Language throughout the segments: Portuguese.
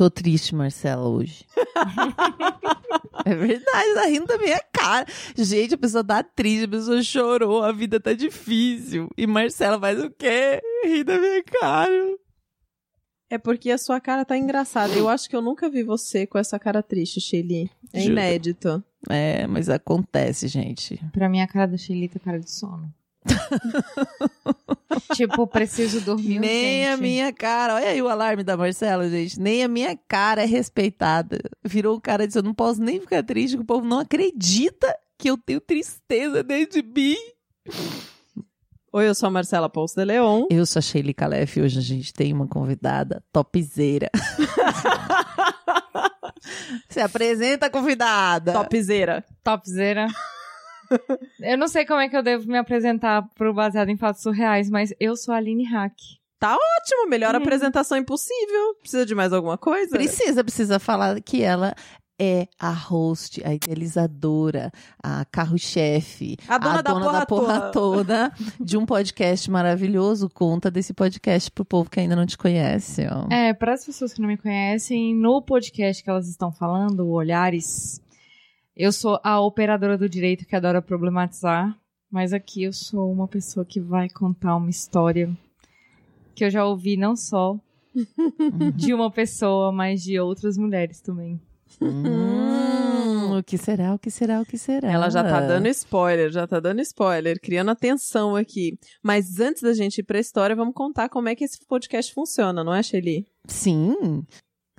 Tô triste, Marcela, hoje. é verdade, tá rindo da minha cara. Gente, a pessoa tá triste, a pessoa chorou, a vida tá difícil. E Marcela faz o quê? Ri da minha cara. É porque a sua cara tá engraçada. Eu acho que eu nunca vi você com essa cara triste, Shelly. É Juro. inédito. É, mas acontece, gente. Pra mim, a cara da Shelly tá cara de sono. tipo, preciso dormir Nem a urgente. minha cara. Olha aí o alarme da Marcela, gente. Nem a minha cara é respeitada. Virou um cara de eu não posso nem ficar triste, que o povo não acredita que eu tenho tristeza dentro de mim. Oi, eu sou a Marcela Ponce de Leon. Eu sou a Sheila Calef e hoje a gente tem uma convidada topzeira. Se apresenta, convidada. Topzera. Topzera. Eu não sei como é que eu devo me apresentar pro Baseado em Fatos Surreais, mas eu sou a Aline Hack. Ótimo, melhor Uhum. apresentação impossível. Precisa de mais alguma coisa? Precisa, precisa falar que ela é a host, a idealizadora, a carro-chefe, A dona da porra toda. toda de um podcast maravilhoso. Conta desse podcast pro povo que ainda não te conhece. Ó. É, para as pessoas que não me conhecem, no podcast que elas estão falando, o Olhares, eu sou a operadora do direito que adora problematizar, mas aqui eu sou uma pessoa que vai contar uma história que eu já ouvi não só de uma pessoa, mas de outras mulheres também. Hum, o que será, o que será, o que será? Ela já tá dando spoiler, já tá dando spoiler, criando atenção aqui. Mas antes da gente ir pra história, vamos contar como é que esse podcast funciona, não é, Shelly? Sim.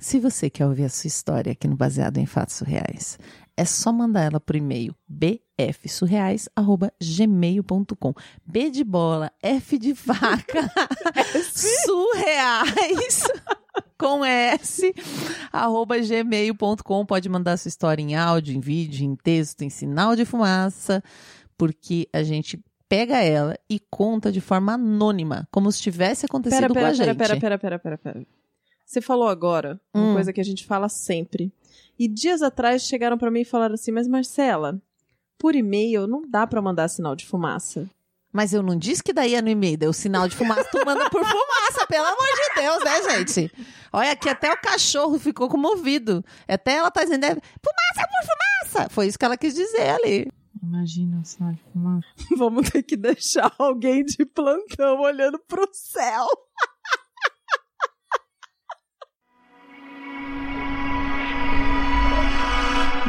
Se você quer ouvir a sua história aqui no Baseado em Fatos Surreais, é só mandar ela por e-mail bfsurreais.gmail.com B de bola, F de vaca, surreais com S, arroba gmail.com. Pode mandar sua história em áudio, em vídeo, em texto, em sinal de fumaça, porque a gente pega ela e conta de forma anônima, como se tivesse acontecido Pera, com a pera, gente. pera, pera, pera, pera, pera, pera. Você falou agora uma Hum. coisa que a gente fala sempre. E dias atrás chegaram pra mim e falaram assim: Mas Marcela, por e-mail não dá pra mandar sinal de fumaça. Mas eu não disse que daí é no e-mail, deu sinal de fumaça, tu manda por fumaça, pelo amor de Deus, né, gente? Olha, aqui até o cachorro ficou comovido. Até ela tá dizendo, é, fumaça por fumaça. Foi isso que ela quis dizer ali. Imagina o sinal de fumaça. Vamos ter que deixar alguém de plantão olhando pro céu.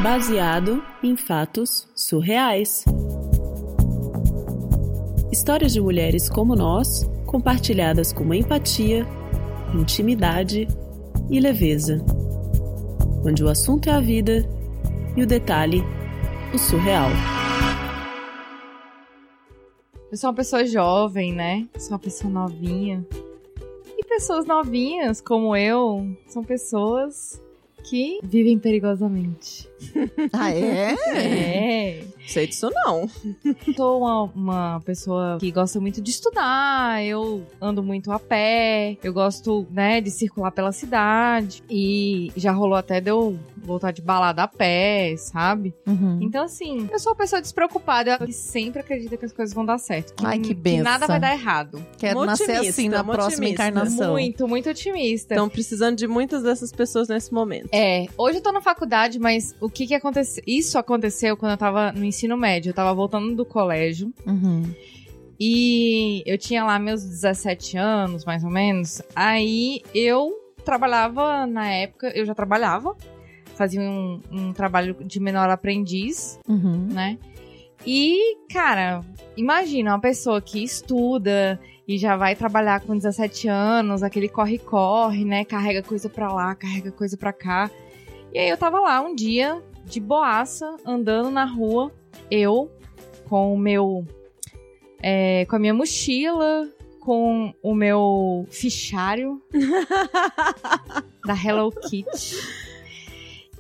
Baseado em fatos surreais. Histórias de mulheres como nós, compartilhadas com empatia, intimidade e leveza. Onde o assunto é a vida e o detalhe, o surreal. Eu sou uma pessoa jovem, né? Sou uma pessoa novinha. E pessoas novinhas, como eu, são pessoas que vivem perigosamente. Ah, é? É. Sei disso não. Sou uma, uma pessoa que gosta muito de estudar, eu ando muito a pé, eu gosto, né, de circular pela cidade. E já rolou até de eu voltar de balada a pé, sabe? Uhum. Então, assim, eu sou uma pessoa despreocupada, eu sempre acredito que as coisas vão dar certo. Ai, que Que benção. nada vai dar errado. Quero Uma nascer otimista, assim na próxima encarnação. Muito, muito otimista. Estão precisando de muitas dessas pessoas nesse momento. É, hoje eu tô na faculdade, mas o que que aconteceu? Isso aconteceu quando eu tava no ensino médio. Eu tava voltando do colégio Uhum. e eu tinha lá meus 17 anos, mais ou menos. Aí eu trabalhava, na época, eu já trabalhava, fazia um, um trabalho de menor aprendiz, Uhum. né? E, cara, imagina uma pessoa que estuda e já vai trabalhar com 17 anos, aquele corre-corre, né? Carrega coisa pra lá, carrega coisa pra cá. E aí eu tava lá um dia, de boaça, andando na rua, eu com o meu. é, com a minha mochila, com o meu fichário da Hello Kitty.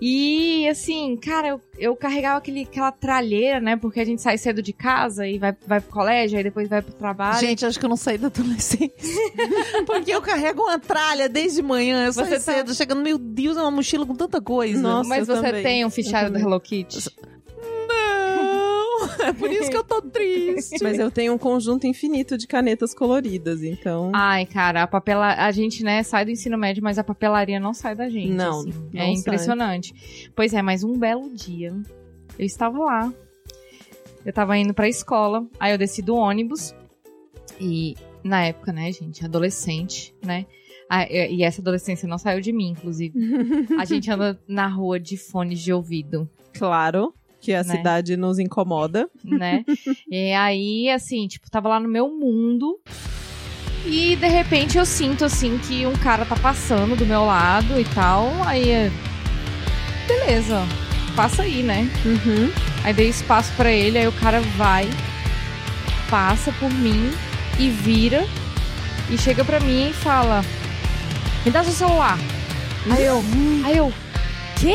E assim, cara, eu, eu carregava aquele, aquela tralheira, né? Porque a gente sai cedo de casa e vai, vai pro colégio, aí depois vai pro trabalho. Gente, acho que eu não saí da adolescência. Porque eu carrego uma tralha desde manhã, eu saio Você tá- cedo, chegando, meu Deus, é uma mochila com tanta coisa. Nossa, Mas você também. tem um fichário da. Hello Kitty? É por isso que eu tô triste. Mas eu tenho um conjunto infinito de canetas coloridas, então. Ai, cara, a papela... a gente, né, sai do ensino médio, mas a papelaria não sai da gente. Não, assim. não É sai. impressionante. Pois é, mas um belo dia, eu estava lá. Eu tava indo pra escola, aí eu desci do ônibus. E na época, né, gente, adolescente, né? Ah, e essa adolescência não saiu de mim, inclusive. A gente anda na rua de fones de ouvido. Claro que a Né? cidade nos incomoda. né? e aí, assim, tipo, tava lá no meu mundo. E de repente eu sinto, assim, que um cara tá passando do meu lado e tal. Aí, é, beleza, passa aí, né? Uhum. Aí dei espaço pra ele, aí o cara vai, passa por mim e vira e chega pra mim e fala: Me dá seu celular. Aí eu, aí eu, quê?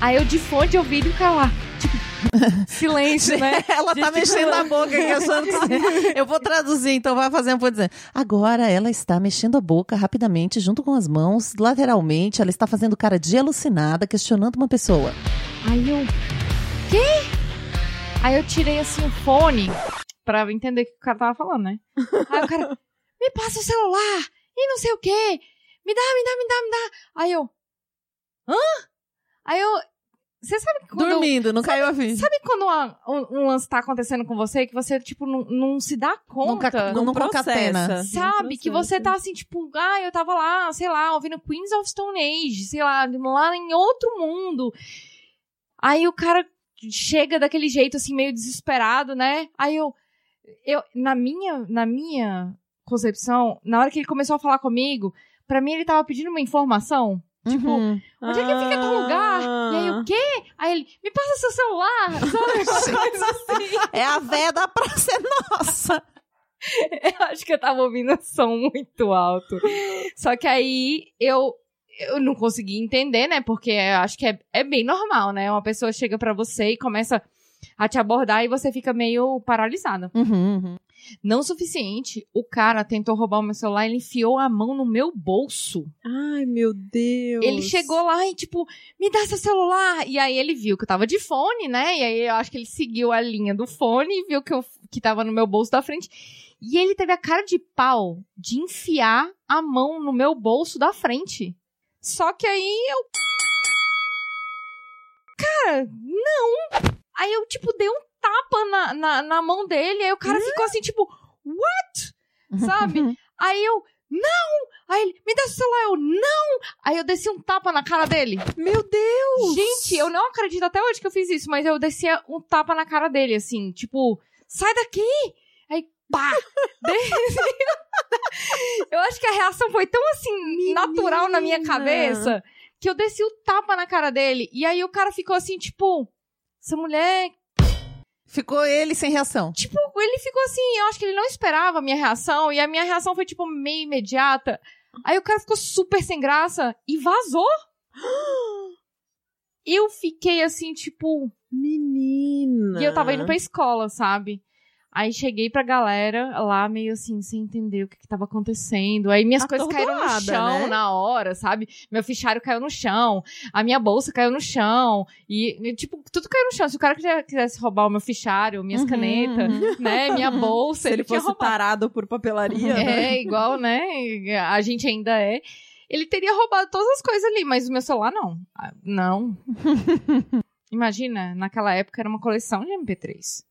Aí eu de fone de ouvido e tipo, silêncio, né? Ela tá Gente, mexendo a boca aqui, achando que... Eu vou traduzir, então vai fazendo, vou dizer. Agora ela está mexendo a boca rapidamente, junto com as mãos, lateralmente. Ela está fazendo cara de alucinada, questionando uma pessoa. Aí eu, quê? Aí eu tirei assim o fone pra entender o que o cara tava falando, né? Aí o cara, me passa o celular e não sei o quê. Me dá, me dá, me dá, me dá. Aí eu, hã? Aí eu, você sabe que quando eu- Dormindo, não caiu a ficha. Sabe quando uma- um, um lance tá acontecendo com você que você, tipo, não, não se dá conta? Nunca- não- Não processa. Sabe? Que você tá assim, tipo, ah, eu tava lá, sei lá, ouvindo Queens of Stone Age, sei lá, lá em outro mundo. Aí o cara chega daquele jeito, assim, meio desesperado, né? Aí eu, eu na minha, na minha concepção, na hora que ele começou a falar comigo, pra mim ele tava pedindo uma informação. Tipo, Uhum. onde é que fica teu lugar? Ah. E aí, o quê? Aí ele, me passa seu celular, assim. É a véia da praça é nossa. Eu acho que eu tava ouvindo um som muito alto. Só que aí eu, eu não consegui entender, né? Porque eu acho que é, é bem normal, né? Uma pessoa chega pra você e começa a te abordar e você fica meio paralisada. Uhum, uhum. Não o suficiente, o cara tentou roubar o meu celular, ele enfiou a mão no meu bolso. Ai, meu Deus. Ele chegou lá e, tipo, me dá seu celular. E aí ele viu que eu tava de fone, né? E aí eu acho que ele seguiu a linha do fone e viu que, eu, que tava no meu bolso da frente. E ele teve a cara de pau de enfiar a mão no meu bolso da frente. Só que aí eu. Cara, não! Aí eu, tipo, dei um tapa na, na, na mão dele. Aí o cara ficou assim, tipo, what? Sabe? Aí eu, não! Aí ele, me dá seu celular, eu, não! Aí eu desci um tapa na cara dele. Meu Deus! Gente, eu não acredito até hoje que eu fiz isso, mas eu descia um tapa na cara dele, assim, tipo, sai daqui! Aí, pá! Desci. eu acho que a reação foi tão, assim, natural na minha Menina. cabeça, que eu desci o tapa na cara dele. E aí o cara ficou assim, tipo, essa mulher Ficou ele sem reação. Tipo, ele ficou assim, eu acho que ele não esperava a minha reação, e a minha reação foi, tipo, meio imediata. Aí o cara ficou super sem graça e vazou. Eu fiquei assim, tipo. Menina. E eu tava indo pra escola, sabe? Aí cheguei pra galera lá, meio assim, sem entender o que, que tava acontecendo. Aí minhas coisas caíram no Atordoada, chão né? na hora, sabe? Meu fichário caiu no chão, a minha bolsa caiu no chão. E, tipo, tudo caiu no chão. Se o cara quisesse roubar o meu fichário, minhas Uhum, canetas, uhum. né? Minha bolsa, Se ele tinha fosse roubado. tarado por papelaria, né? É, igual, né? A gente ainda é. Ele teria roubado todas as coisas ali, mas o meu celular não. Ah, Não. Imagina, naquela época era uma coleção de MP3.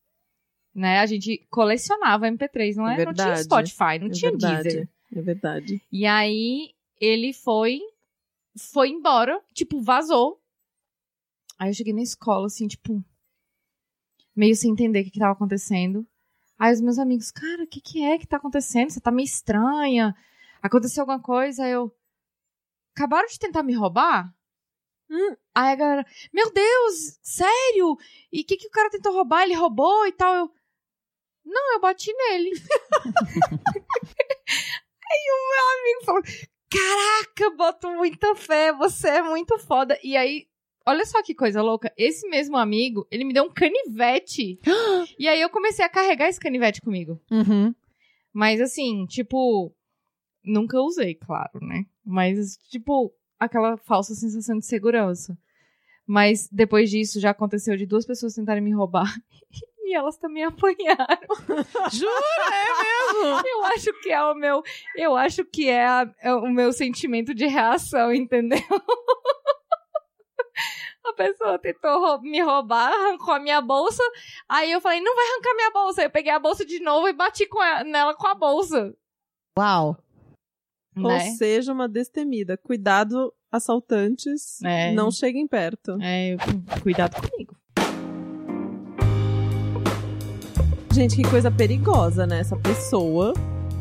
Né? A gente colecionava MP3, não, é? não tinha. Spotify, não É tinha verdade. Deezer. É verdade. E aí ele foi foi embora, tipo, vazou. Aí eu cheguei na escola, assim, tipo, meio sem entender o que, que tava acontecendo. Aí os meus amigos, cara, o que, que é que tá acontecendo? Você tá meio estranha. Aconteceu alguma coisa? Aí eu. Acabaram de tentar me roubar? Hum. Aí a galera, meu Deus, sério? E o que, que o cara tentou roubar? Ele roubou e tal. Eu. Não, eu bati nele. Aí o meu amigo falou: Caraca, boto muita fé, você é muito foda. E aí, olha só que coisa louca. Esse mesmo amigo, ele me deu um canivete. e aí eu comecei a carregar esse canivete comigo. Uhum. Mas assim, tipo, nunca usei, claro, né? Mas, tipo, aquela falsa sensação de segurança. Mas depois disso já aconteceu de duas pessoas tentarem me roubar. e elas também apanharam. Jura? É mesmo? Eu acho que é o meu, eu acho que é, a- é o meu sentimento de reação, entendeu? A pessoa tentou me roubar, arrancou a minha bolsa. Aí eu falei, não vai arrancar minha bolsa. Aí eu peguei a bolsa de novo e bati com a- nela com a bolsa. Uau. Ou Né? seja, uma destemida. Cuidado, assaltantes. É. Não cheguem perto. É, cuidado comigo. Gente, que coisa perigosa, né? Essa pessoa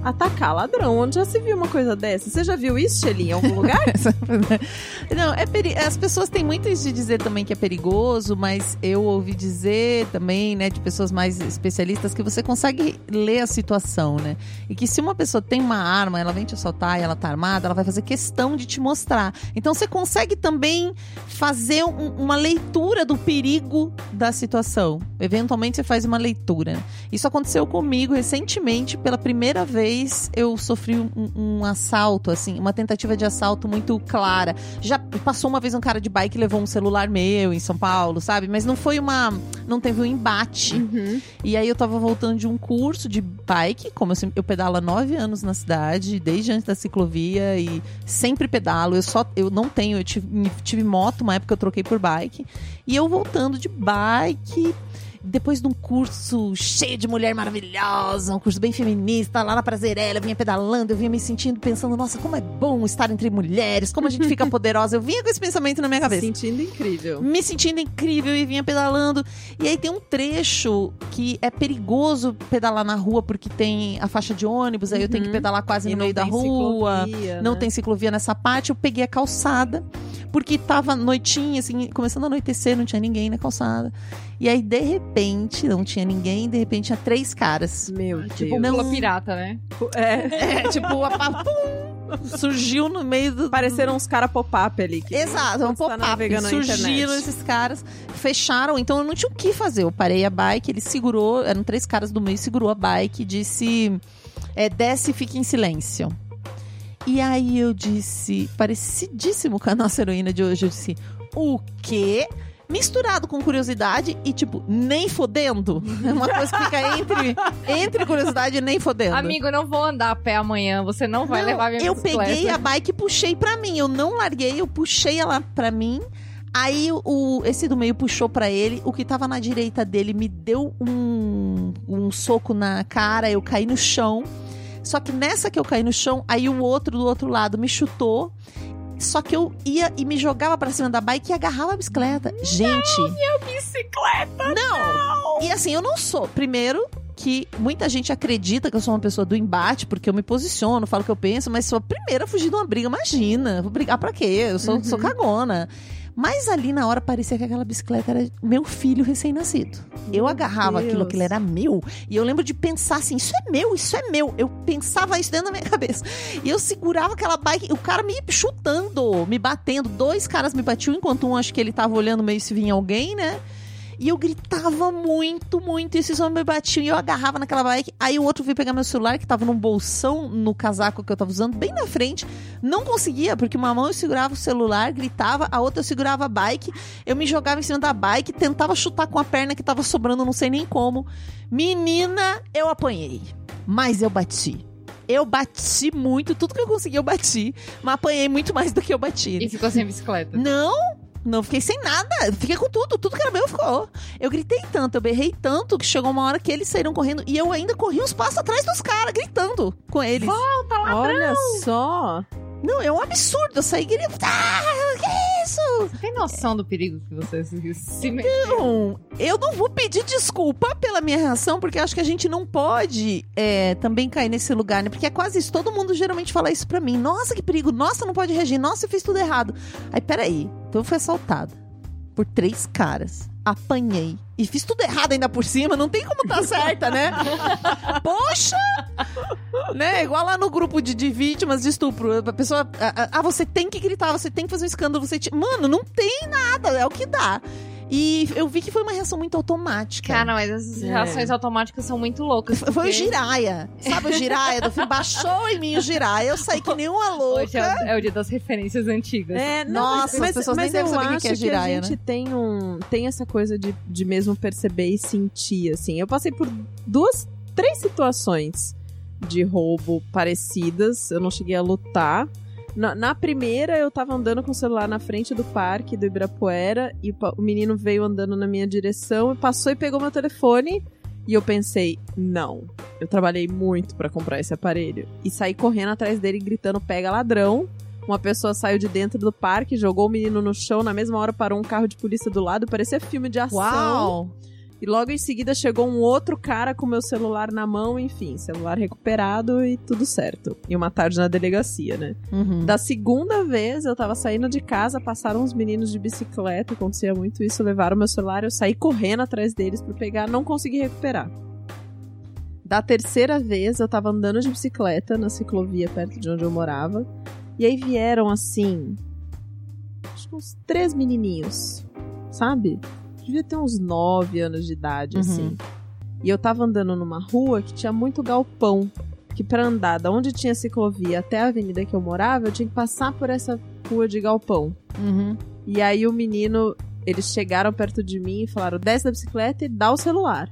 atacar ladrão. Onde já se viu uma coisa dessa? Você já viu isso, Shelly, em algum lugar? Não, é peri... as pessoas têm muito isso de dizer também que é perigoso, mas eu ouvi dizer também, né, de pessoas mais especialistas, que você consegue ler a situação, né? E que se uma pessoa tem uma arma, ela vem te assaltar e ela tá armada, ela vai fazer questão de te mostrar. Então você consegue também fazer um- uma leitura do perigo da situação. Eventualmente você faz uma leitura. Isso aconteceu comigo recentemente, pela primeira vez eu sofri um, um assalto, assim, uma tentativa de assalto muito clara. Já passou uma vez um cara de bike e levou um celular meu em São Paulo, sabe? Mas não foi uma. Não teve um embate. Uhum. E aí eu tava voltando de um curso de bike, como eu, eu pedalo há nove anos na cidade, desde antes da ciclovia e sempre pedalo. Eu só eu não tenho, eu tive, tive moto, uma época eu troquei por bike. E eu voltando de bike, depois de um curso cheio de mulher maravilhosa, um curso bem feminista, lá na Prazerela, eu vinha pedalando, eu vinha me sentindo pensando, nossa, como é bom estar entre mulheres, como a gente fica poderosa. Eu vinha com esse pensamento na minha cabeça Sentindo incrível. me sentindo incrível e vinha pedalando. E aí tem um trecho que é perigoso pedalar na rua porque tem a faixa de ônibus, aí eu tenho que Uhum. pedalar quase E no meio da rua. ciclovia, Não né? tem ciclovia nessa parte, eu peguei a calçada, porque tava noitinha, assim, começando a anoitecer, não tinha ninguém na calçada. E aí, de repente, não tinha ninguém, de repente tinha três caras. Meu Deus. Tipo, Não- pula pirata, né? É, É, tipo, a pum, surgiu no meio do. pareceram uns caras pop-up ali. Que Exato, é um tá pop-up. Surgiram esses caras, fecharam, então eu não tinha o que fazer. Eu parei a bike, ele segurou, eram três caras do meio, segurou a bike e disse: é, desce e fique em silêncio. E aí eu disse, parecidíssimo com a nossa heroína de hoje, eu disse: o quê? Misturado com curiosidade e, tipo, nem fodendo. É uma coisa que fica entre, entre curiosidade e nem fodendo. Amigo, eu não vou andar a pé amanhã, você não vai Não, levar minha eu bicicleta. peguei a bike e puxei pra mim. Eu não larguei, eu puxei ela pra mim. Aí o esse do meio puxou pra ele, o que tava na direita dele me deu um, um soco na cara, eu caí no chão. Só que nessa que eu caí no chão, aí o outro do outro lado me chutou. Só que eu ia e me jogava pra cima da bike e agarrava a bicicleta. Gente, Bicicleta! não! E assim, eu não sou. Primeiro, que muita gente acredita que eu sou uma pessoa do embate, porque eu me posiciono, falo o que eu penso, mas sou a primeira a fugir de uma briga. Imagina, vou brigar pra quê? Eu sou, Uhum. sou cagona. Mas ali na hora parecia que aquela bicicleta era meu filho recém-nascido. Eu agarrava aquilo, Deus. aquilo era meu. E eu lembro de pensar assim: isso é meu, isso é meu. Eu pensava isso dentro da minha cabeça. E eu segurava aquela bike, o cara me chutando, me batendo. Dois caras me batiam, enquanto um acho que ele tava olhando meio se vinha alguém, né? E eu gritava muito, muito. E esses homens me batiam e eu agarrava naquela bike. Aí o outro veio pegar meu celular, que tava num bolsão no casaco que eu tava usando, bem na frente. Não conseguia, porque uma mão eu segurava o celular, gritava, a outra eu segurava a bike. Eu me jogava em cima da bike, tentava chutar com a perna que tava sobrando, não sei nem como. Menina, eu apanhei. Mas eu bati. Eu bati muito, tudo que eu consegui eu bati. Mas apanhei muito mais do que eu bati. E ficou sem bicicleta. Não, não fiquei sem nada. Fiquei com tudo. Tudo que era meu ficou. Eu gritei tanto, eu berrei tanto que chegou uma hora que eles saíram correndo e eu ainda corri uns passos atrás dos caras, gritando com eles. Olha só. Não, é um absurdo. Eu saí gritando. Ah? Você tem noção do perigo que você se, meteu? Não, eu não vou pedir desculpa pela minha reação, porque acho que a gente não pode é, também cair nesse lugar, né? Porque é quase isso. Todo mundo geralmente fala isso pra mim. Nossa, que perigo. Nossa, não pode reagir. Nossa, eu fiz tudo errado. Aí, peraí. Então eu fui assaltada por três caras. Apanhei. E fiz tudo errado ainda por cima. Não tem como tá certa, né? Poxa! né? Igual lá no grupo de, de vítimas de estupro. A pessoa. Ah, você tem que gritar, você tem que fazer um escândalo. Você te- Mano, não tem nada. É o que dá. E eu vi que foi uma reação muito automática. Cara, mas essas É. reações automáticas são muito loucas. Foi o porque Jiraya. Sabe o Jiraya do filme? Baixou em mim o Jiraya. Eu saí que nem uma louca. Hoje é o, é o dia das referências antigas. É, Nossa, as pessoas nem mas devem eu saber o que acho que é giraia, a gente tem um tem essa coisa de, de mesmo perceber e sentir assim. Eu passei por duas, três situações de roubo parecidas. Eu não cheguei a lutar. Na, na primeira, eu tava andando com o celular na frente do parque do Ibirapuera e o menino veio andando na minha direção e passou e pegou meu telefone. E eu pensei, não, eu trabalhei muito pra comprar esse aparelho. E saí correndo atrás dele gritando: pega ladrão. Uma pessoa saiu de dentro do parque, jogou o menino no chão, na mesma hora parou um carro de polícia do lado, parecia filme de ação. Uau! E logo em seguida chegou um outro cara com meu celular na mão, enfim, celular recuperado e tudo certo. E uma tarde na delegacia, né? Uhum. Da segunda vez, eu tava saindo de casa, passaram uns meninos de bicicleta, acontecia muito isso, levaram meu celular, eu saí correndo atrás deles pra pegar, não consegui recuperar. Da terceira vez, eu tava andando de bicicleta na ciclovia perto de onde eu morava, e aí vieram assim, acho que uns três menininhos, sabe? Devia ter uns nove anos de idade, Uhum. assim. E eu tava andando numa rua que tinha muito galpão. Que pra andar da onde tinha ciclovia até a avenida que eu morava, eu tinha que passar por essa rua de galpão. Uhum. E aí o menino, eles chegaram perto de mim e falaram: desce da bicicleta e dá o celular.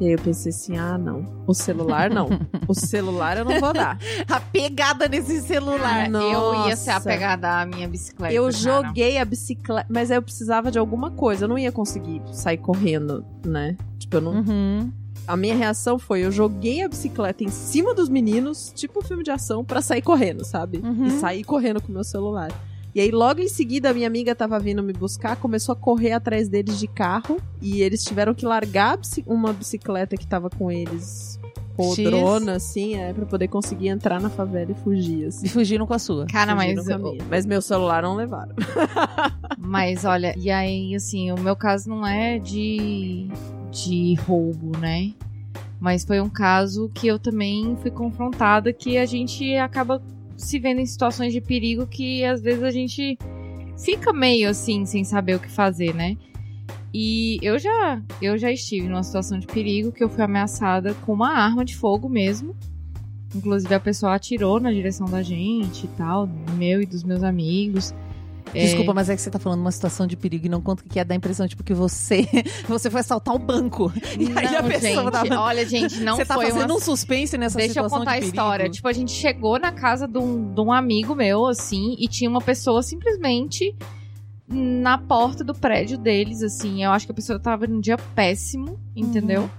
E aí eu pensei assim: ah, não. O celular não. O celular eu não vou dar. A pegada nesse celular. Cara, eu ia ser Nossa. apegada à minha bicicleta. Eu cara. joguei a bicicleta, mas aí eu precisava de alguma coisa. Eu não ia conseguir sair correndo, né? Tipo, eu não. Uhum. A minha reação foi: eu joguei a bicicleta em cima dos meninos, tipo um filme de ação, pra sair correndo, sabe? Uhum. E sair correndo com o meu celular. E aí, logo em seguida, a minha amiga tava vindo me buscar, começou a correr atrás deles de carro. E eles tiveram que largar uma bicicleta que tava com eles podrona, assim, é, pra poder conseguir entrar na favela e fugir, assim. E fugiram com a sua. Cara, Fugiram mas, com a minha. Mas meu celular não levaram. mas olha, e aí, assim, o meu caso não é de, de roubo, né? Mas foi um caso que eu também fui confrontada que a gente acaba se vendo em situações de perigo que às vezes a gente fica meio assim, sem saber o que fazer, né? E eu já, eu já estive numa situação de perigo que eu fui ameaçada com uma arma de fogo mesmo. Inclusive a pessoa atirou na direção da gente e tal, meu e dos meus amigos. É, Desculpa, mas é que você tá falando uma situação de perigo e não conta que é dar a impressão, tipo, que você você foi assaltar o banco. E aí a não, pessoa gente, tava- olha, gente, não você tá foi fazendo uma... um suspense nessa Deixa eu situação contar a de perigo. história. Tipo, a gente chegou na casa de um, de um amigo meu, assim, e tinha uma pessoa simplesmente na porta do prédio deles, assim. Eu acho que a pessoa tava num dia péssimo, entendeu? Uhum.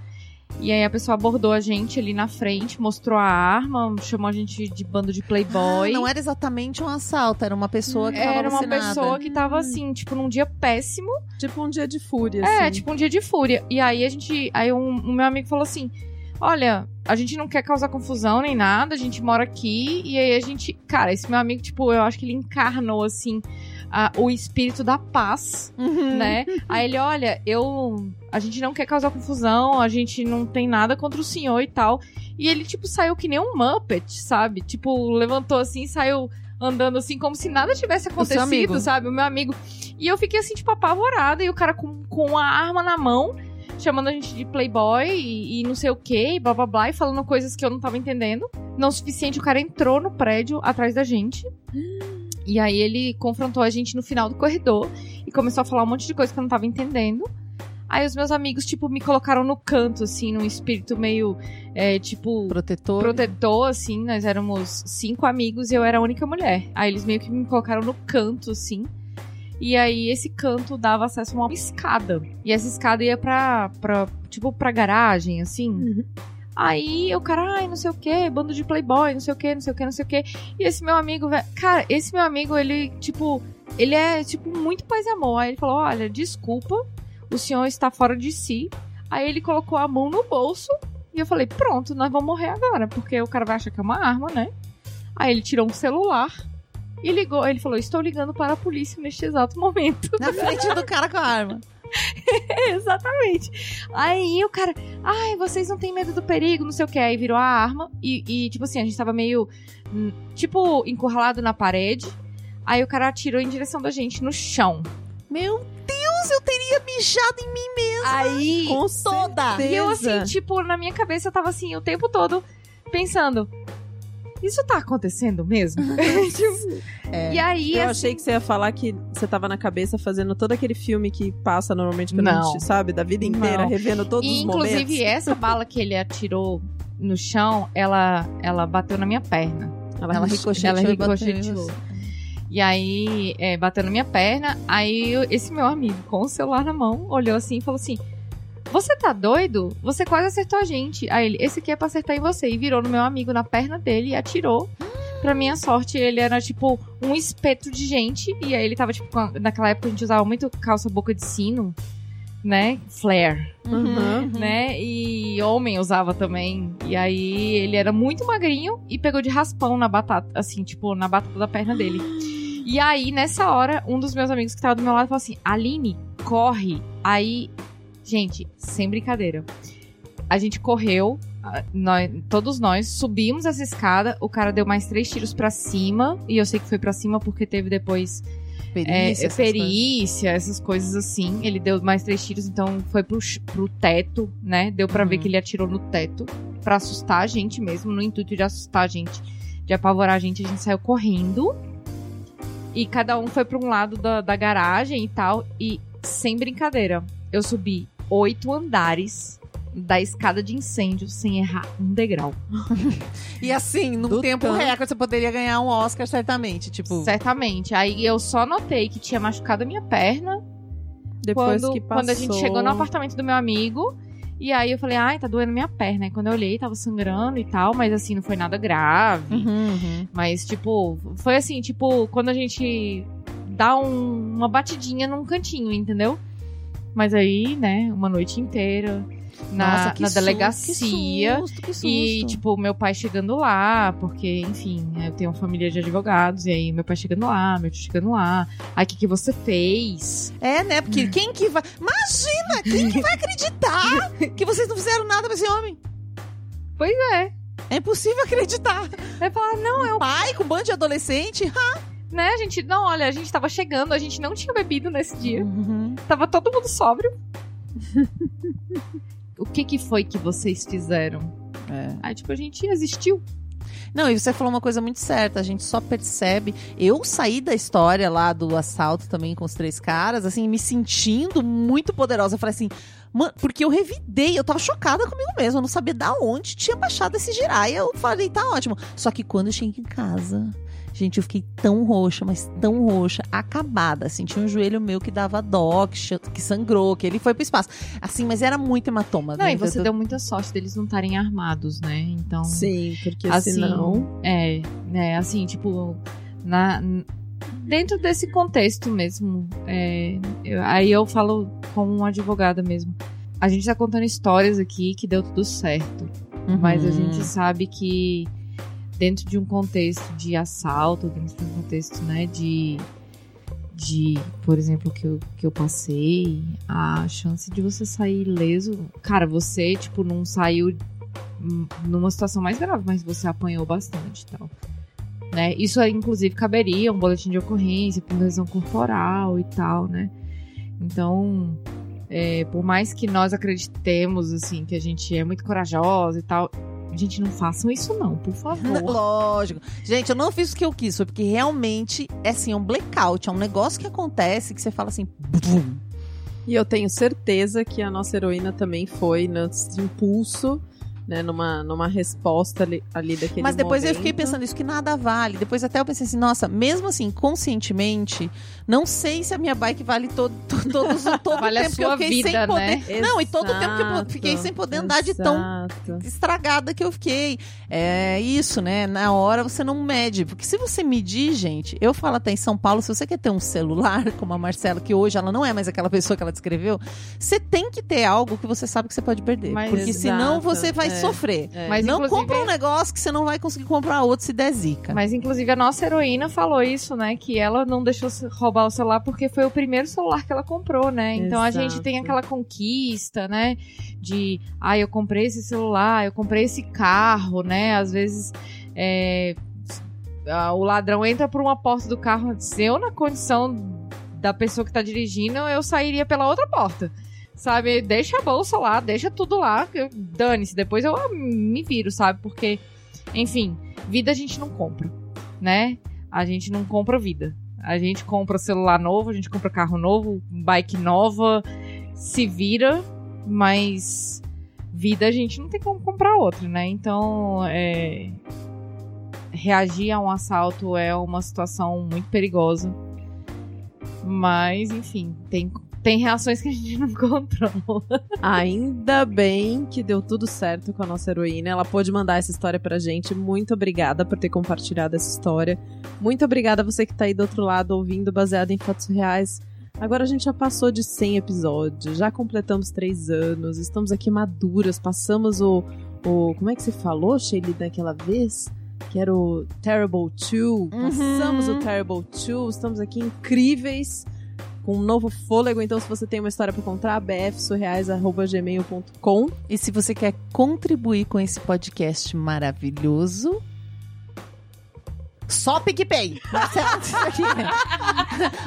E aí a pessoa abordou a gente ali na frente, mostrou a arma, chamou a gente de bando de playboy. Ah, não era exatamente um assalto, era uma pessoa que tava Era uma alucinada. pessoa que tava assim, tipo, num dia péssimo. Tipo um dia de fúria, É, assim. tipo um dia de fúria. E aí a gente. Aí um, o meu amigo falou assim: Olha, a gente não quer causar confusão nem nada, a gente mora aqui. E aí a gente. Cara, esse meu amigo, tipo, eu acho que ele encarnou, assim, a- o espírito da paz, Uhum. né? aí ele, olha, eu. A gente não quer causar confusão, a gente não tem nada contra o senhor e tal. E ele, tipo, saiu que nem um Muppet, sabe? Tipo, levantou assim, saiu andando assim, como se nada tivesse acontecido, sabe? O meu amigo. E eu fiquei assim, tipo, apavorada. E o cara com, com a arma na mão, chamando a gente de playboy e, e não sei o que, blá blá blá, e falando coisas que eu não tava entendendo. Não o suficiente, o cara entrou no prédio atrás da gente. E aí ele confrontou a gente no final do corredor e começou a falar um monte de coisa que eu não tava entendendo. Aí os meus amigos, tipo, me colocaram no canto, assim, num espírito meio, é, tipo, Protetor. protetor, assim. Nós éramos cinco amigos e eu era a única mulher. Aí eles meio que me colocaram no canto, assim. E aí esse canto dava acesso a uma escada. E essa escada ia pra, pra tipo, pra garagem, assim. Uhum. Aí o cara, ai, não sei o que, bando de playboy, não sei o que, não sei o que, não sei o que. E esse meu amigo, cara, esse meu amigo, ele, tipo, ele é, tipo, muito paz e amor. Aí ele falou, olha, desculpa, o senhor está fora de si. Aí ele colocou a mão no bolso e eu falei, pronto, nós vamos morrer agora, porque o cara vai achar que é uma arma, né? Aí ele tirou um celular e ligou, ele falou, estou ligando para a polícia neste exato momento. Na frente do cara com a arma. Exatamente. Aí o cara, ai, vocês não têm medo do perigo, não sei o que. Aí virou a arma e, e, tipo assim, a gente tava meio, hum, tipo, encurralado na parede. Aí o cara atirou em direção da gente no chão. Meu Deus eu teria mijado em mim mesmo. Aí, Com Toda. e eu assim, certeza. tipo, na minha cabeça eu tava assim, o tempo todo pensando, isso tá acontecendo mesmo? Tipo, É. E aí, Eu assim, achei que você ia falar que você tava na cabeça fazendo todo aquele filme que passa normalmente quando a Não. gente sabe, da vida inteira, Não. revendo todos E, os inclusive, momentos. essa bala que ele atirou no chão, ela, ela bateu na minha perna. Ela ricocheteou ela e bateu em ricocheteou. E aí, é, bateu na minha perna. Aí, eu- esse meu amigo, com o celular na mão, olhou assim e falou assim: Você tá doido? Você quase acertou a gente. Aí ele: Esse aqui é pra acertar em você. E virou no meu amigo na perna dele e atirou. Pra minha sorte, ele era tipo um espeto de gente. E aí ele tava, tipo, a- naquela época a gente usava muito calça boca de sino, né? Flare Uhum. né? E homem usava também. E aí ele era muito magrinho e pegou de raspão na batata, assim, tipo, na batata da perna dele. E aí, nessa hora, um dos meus amigos que tava do meu lado falou assim: Aline, corre. Aí, gente, sem brincadeira. A gente correu, nós, todos nós subimos essa escada. O cara deu mais três tiros pra cima. E eu sei que foi pra cima porque teve depois Perícia, é, essas perícia, essas coisas assim. Ele deu mais três tiros, então foi pro, pro teto, né? Deu pra ver Uhum. que ele atirou no teto pra assustar a gente mesmo, no intuito de assustar a gente, de apavorar a gente. A gente saiu correndo e cada um foi pra um lado da, da garagem e tal. E sem brincadeira, eu subi oito andares da escada de incêndio sem errar um degrau. E assim, num Do tempo tanto. recorde, você poderia ganhar um Oscar, certamente. Tipo, Certamente. Aí eu só notei que tinha machucado a minha perna Depois quando, que passou... quando a gente chegou no apartamento do meu amigo. E aí eu falei, ai, tá doendo minha perna. E quando eu olhei, tava sangrando e tal, mas assim, não foi nada grave. Uhum, uhum. Mas, tipo, foi assim, tipo, quando a gente dá um- uma batidinha num cantinho, entendeu? Mas aí, né, uma noite inteira na, Nossa, na susto, delegacia. Que susto, que susto. E, tipo, meu pai chegando lá, porque, enfim, eu tenho uma família de advogados, e aí meu pai chegando lá, meu tio chegando lá. Aí, o que, que você fez? É, né? Porque quem que vai. Imagina! Quem que vai acreditar que vocês não fizeram nada pra esse homem? Pois é. É impossível acreditar. Aí falar, não, é o Pai com um bando de adolescente. Né, a gente, não, olha, a gente tava chegando, a gente não tinha bebido nesse dia. Uhum. Tava todo mundo sóbrio. o que que foi que vocês fizeram? É. Aí, tipo, a gente existiu. Não, e você falou uma coisa muito certa, a gente só percebe. Eu saí da história lá do assalto também com os três caras, assim, me sentindo muito poderosa. Eu falei assim, mano, porque eu revidei, eu tava chocada comigo mesma, eu não sabia da onde tinha baixado esse girar. E eu falei, tá ótimo. Só que quando eu cheguei em casa, gente, eu fiquei tão roxa, mas tão roxa, acabada. Assim, tinha um joelho meu que dava dó, que, que sangrou, que ele foi pro espaço. Assim, mas era muito hematoma. Não, e você do- deu muita sorte deles não estarem armados, né? Então. Sim, porque Assim, senão... É, né, assim, tipo, na, dentro desse contexto mesmo, é, eu- aí eu falo como uma advogada mesmo. A gente tá contando histórias aqui que deu tudo certo, mas a Uhum. gente sabe que dentro de um contexto de assalto, dentro de um contexto, né, de, de por exemplo, que eu, que eu passei, a chance de você sair ileso, cara, você, tipo, não saiu numa situação mais grave, mas você apanhou bastante tal. Né? Isso, inclusive, caberia um boletim de ocorrência por lesão corporal e tal, né? Então, é, por mais que nós acreditemos, assim, que a gente é muito corajosa e tal, gente, não façam isso não, por favor. Lógico. Gente, eu não fiz o que eu quis, foi porque realmente é assim, é um blackout, é um negócio que acontece que você fala assim. "Bum". E eu tenho certeza que a nossa heroína também foi nesse impulso, né, numa, numa resposta ali, ali daquele Mas depois eu fiquei momento. pensando isso que nada vale. Depois até eu pensei assim, nossa, mesmo assim, conscientemente, não sei se a minha bike vale todo, todo, todo, todo Vale o tempo que eu fiquei vida, sem poder. né? Não, e todo o tempo que eu Exato, fiquei sem poder andar de tão exato. estragada que eu fiquei. É isso, né? Na hora você não mede. Porque se você medir, gente, eu falo até em São Paulo, se você quer ter um celular, como a Marcela, que hoje ela não é mais aquela pessoa que ela descreveu, você tem que ter algo que você sabe que você pode perder. Mas- porque senão Exato, você vai é. sofrer. É. Mas, não compra um negócio que você não vai conseguir comprar outro se der zica. Mas, inclusive, a nossa heroína falou isso, né? Que ela não deixou se- roubar o celular porque foi o primeiro celular que ela comprou, né? Então a gente Exato. tem aquela conquista, né? De, ah, eu comprei esse celular, eu comprei esse carro, né? Às vezes é, o ladrão entra por uma porta do carro, eu na condição da pessoa que tá dirigindo, eu sairia pela outra porta. Sabe? Deixa a bolsa lá, deixa tudo lá, dane-se. Depois eu ah, me viro, sabe? Porque, enfim, vida a gente não compra, né? A gente não compra vida. A gente compra celular novo, a gente compra carro novo, bike nova, se vira, mas vida a gente não tem como comprar outra, né? Então, é, reagir a um assalto é uma situação muito perigosa. Mas, enfim, tem, tem reações que a gente não controla. Ainda bem que deu tudo certo com a nossa heroína. Ela pôde mandar essa história pra gente. Muito obrigada por ter compartilhado essa história. Muito obrigada a você que tá aí do outro lado ouvindo, baseado em fatos reais. Agora a gente já passou de 100 episódios, já completamos 3 anos, estamos aqui maduras, passamos o. o como é que você falou, Shelly, daquela vez? Que era o Terrible 2. Passamos o Terrible 2, estamos aqui incríveis com um novo fôlego. Então, se você tem uma história pra contar, bfsurreais.gmail.com. E se você quer contribuir com esse podcast maravilhoso, só PicPay. Marcela, aqui.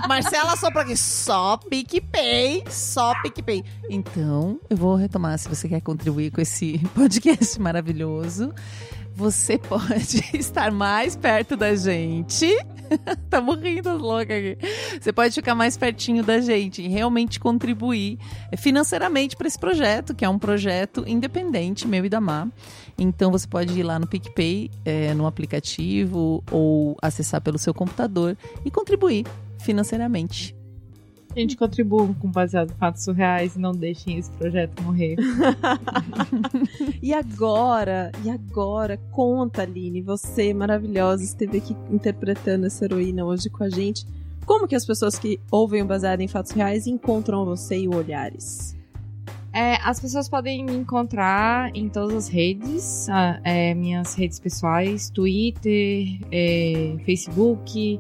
Marcela só pra aqui. Só PicPay. Só PicPay. Então, eu vou retomar. Se você quer contribuir com esse podcast maravilhoso, você pode estar mais perto da gente. Tamo rindo louca aqui. Você pode ficar mais pertinho da gente e realmente contribuir financeiramente para esse projeto, que é um projeto independente, meu e da Má. Então você pode ir lá no PicPay, é, no aplicativo, ou acessar pelo seu computador e contribuir financeiramente. A gente contribua com baseado em fatos surreais e não deixem esse projeto morrer. E agora, e agora, conta, Aline, você maravilhosa, esteve aqui interpretando essa heroína hoje com a gente. Como que as pessoas que ouvem o Baseado em Fatos Reais encontram você e o Olhares? É, as pessoas podem me encontrar em todas as redes, ah, é, minhas redes pessoais, Twitter, é, Facebook.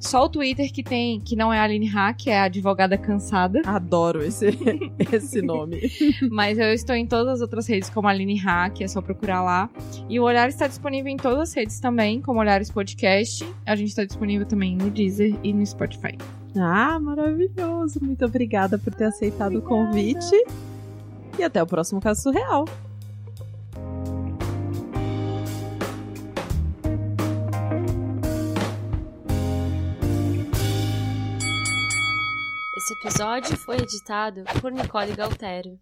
Só o Twitter que tem, que não é a Aline Hack, é a advogada cansada. Adoro esse, esse nome. Mas eu estou em todas as outras redes como Aline Hack, é só procurar lá. E o Olhar está disponível em todas as redes também, como Olhares Podcast. A gente está disponível também no Deezer e no Spotify. Ah, maravilhoso. Muito obrigada por ter aceitado o convite. E até o próximo caso surreal. Esse episódio foi editado por Nicole Galtério.